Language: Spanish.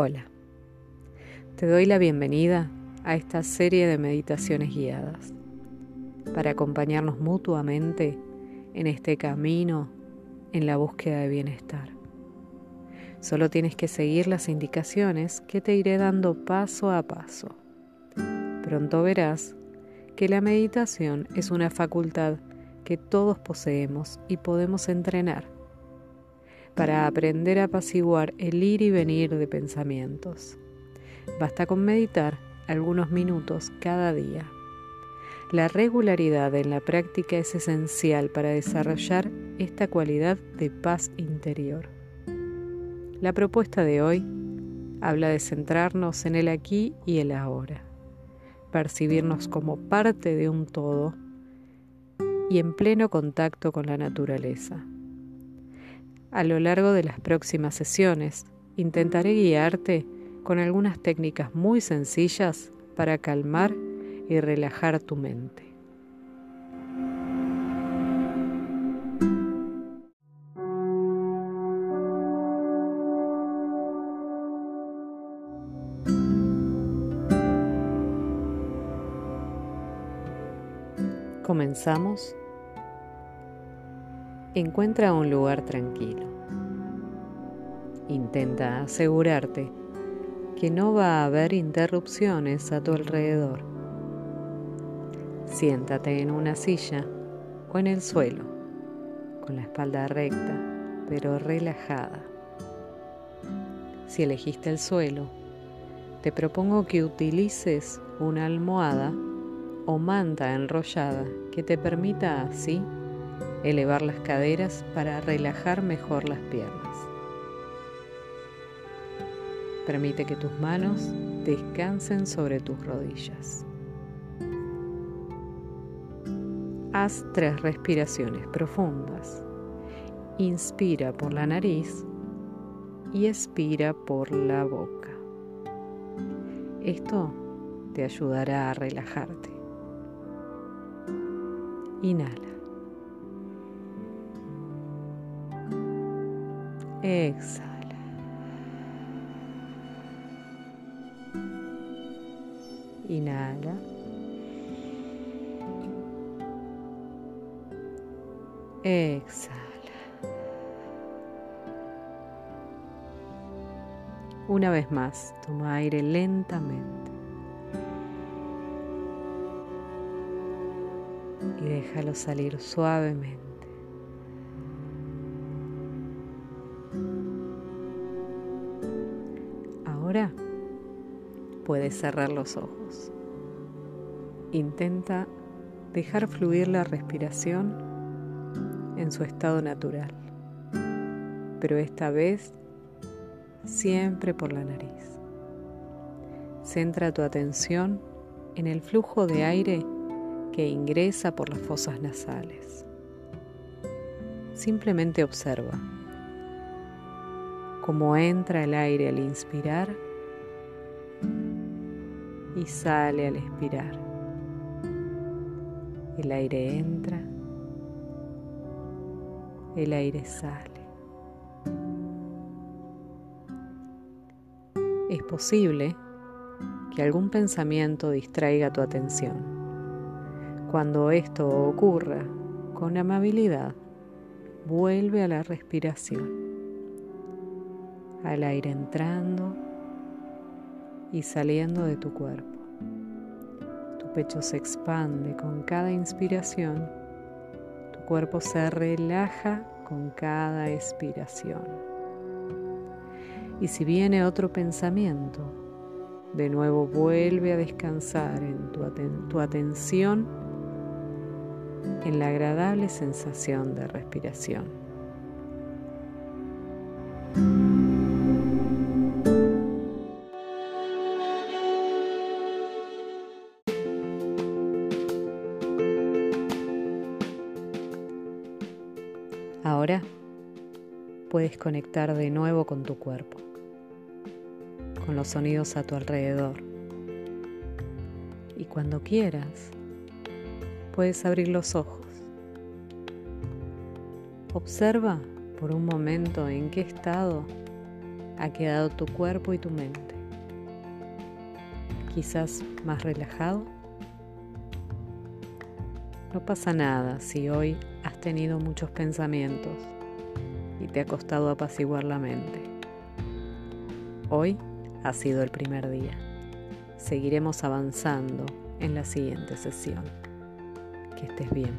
Hola, te doy la bienvenida a esta serie de meditaciones guiadas para acompañarnos mutuamente en este camino en la búsqueda de bienestar. Solo tienes que seguir las indicaciones que te iré dando paso a paso. Pronto verás que la meditación es una facultad que todos poseemos y podemos entrenar para aprender a apaciguar el ir y venir de pensamientos. Basta con meditar algunos minutos cada día. La regularidad en la práctica es esencial para desarrollar esta cualidad de paz interior. La propuesta de hoy habla de centrarnos en el aquí y el ahora, percibirnos como parte de un todo y en pleno contacto con la naturaleza. A lo largo de las próximas sesiones intentaré guiarte con algunas técnicas muy sencillas para calmar y relajar tu mente. Comenzamos Encuentra un lugar tranquilo. Intenta asegurarte que no va a haber interrupciones a tu alrededor. Siéntate en una silla o en el suelo, con la espalda recta, pero relajada. Si elegiste el suelo, te propongo que utilices una almohada o manta enrollada que te permita así elevar las caderas para relajar mejor las piernas. Permite que tus manos descansen sobre tus rodillas. Haz tres respiraciones profundas. Inspira por la nariz y expira por la boca. Esto te ayudará a relajarte. Inhala. Exhala. Inhala. Exhala. Una vez más, toma aire lentamente. Y déjalo salir suavemente. Ahora puedes cerrar los ojos. Intenta dejar fluir la respiración en su estado natural, pero esta vez siempre por la nariz. Centra tu atención en el flujo de aire que ingresa por las fosas nasales. Simplemente observa cómo entra el aire al inspirar y sale al expirar. El aire entra, el aire sale. Es posible que algún pensamiento distraiga tu atención. Cuando esto ocurra, con amabilidad, vuelve a la respiración al aire entrando y saliendo de tu cuerpo. Tu pecho se expande con cada inspiración, tu cuerpo se relaja con cada expiración. Y si viene otro pensamiento, de nuevo vuelve a descansar en tu, tu atención en la agradable sensación de respiración. Ahora puedes conectar de nuevo con tu cuerpo, con los sonidos a tu alrededor. Y cuando quieras, puedes abrir los ojos. Observa por un momento en qué estado ha quedado tu cuerpo y tu mente? Quizás más relajado. No pasa nada si hoy has tenido muchos pensamientos y te ha costado apaciguar la mente. Hoy ha sido el primer día. Seguiremos avanzando en la siguiente sesión. Que estés bien.